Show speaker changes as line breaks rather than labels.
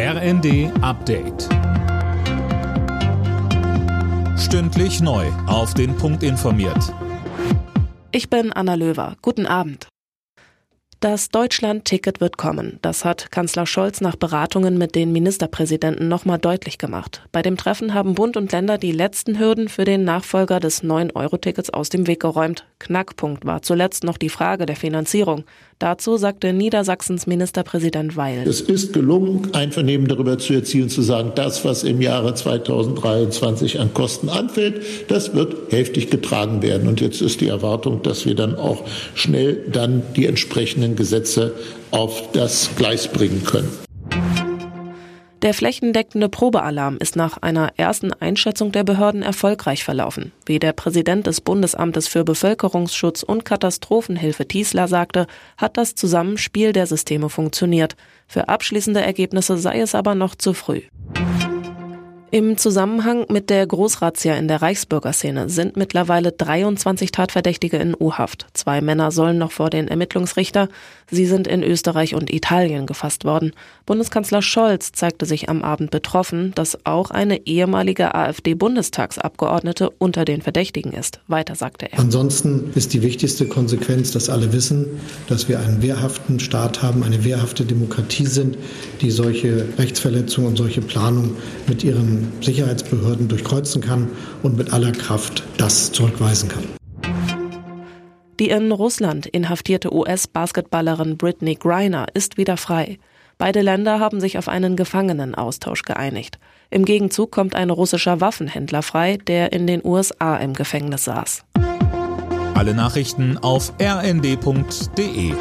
RND Update. Stündlich neu. Auf den Punkt informiert.
Ich bin Anna Löwer. Guten Abend. Das Deutschland-Ticket wird kommen. Das hat Kanzler Scholz nach Beratungen mit den Ministerpräsidenten nochmal deutlich gemacht. Bei dem Treffen haben Bund und Länder die letzten Hürden für den Nachfolger des 9-Euro-Tickets aus dem Weg geräumt. Knackpunkt war zuletzt noch die Frage der Finanzierung. Dazu sagte Niedersachsens Ministerpräsident Weil.
Es ist gelungen, Einvernehmen darüber zu erzielen, zu sagen, das, was im Jahre 2023 an Kosten anfällt, das wird hälftig getragen werden. Und jetzt ist die Erwartung, dass wir dann auch schnell dann die entsprechenden Gesetze auf das Gleis bringen können.
Der flächendeckende Probealarm ist nach einer ersten Einschätzung der Behörden erfolgreich verlaufen. Wie der Präsident des Bundesamtes für Bevölkerungsschutz und Katastrophenhilfe Tiesler sagte, hat das Zusammenspiel der Systeme funktioniert. Für abschließende Ergebnisse sei es aber noch zu früh. Im Zusammenhang mit der Großrazzia in der Reichsbürgerszene sind mittlerweile 23 Tatverdächtige in U-Haft. Zwei Männer sollen noch vor den Ermittlungsrichter. Sie sind in Österreich und Italien gefasst worden. Bundeskanzler Scholz zeigte sich am Abend betroffen, dass auch eine ehemalige AfD-Bundestagsabgeordnete unter den Verdächtigen ist. Weiter sagte er.
Ansonsten ist die wichtigste Konsequenz, dass alle wissen, dass wir einen wehrhaften Staat haben, eine wehrhafte Demokratie sind, die solche Rechtsverletzungen und solche Planungen mit ihren Sicherheitsbehörden durchkreuzen kann und mit aller Kraft das zurückweisen kann.
Die in Russland inhaftierte US-Basketballerin Britney Griner ist wieder frei. Beide Länder haben sich auf einen Gefangenenaustausch geeinigt. Im Gegenzug kommt ein russischer Waffenhändler frei, der in den USA im Gefängnis saß.
Alle Nachrichten auf rnd.de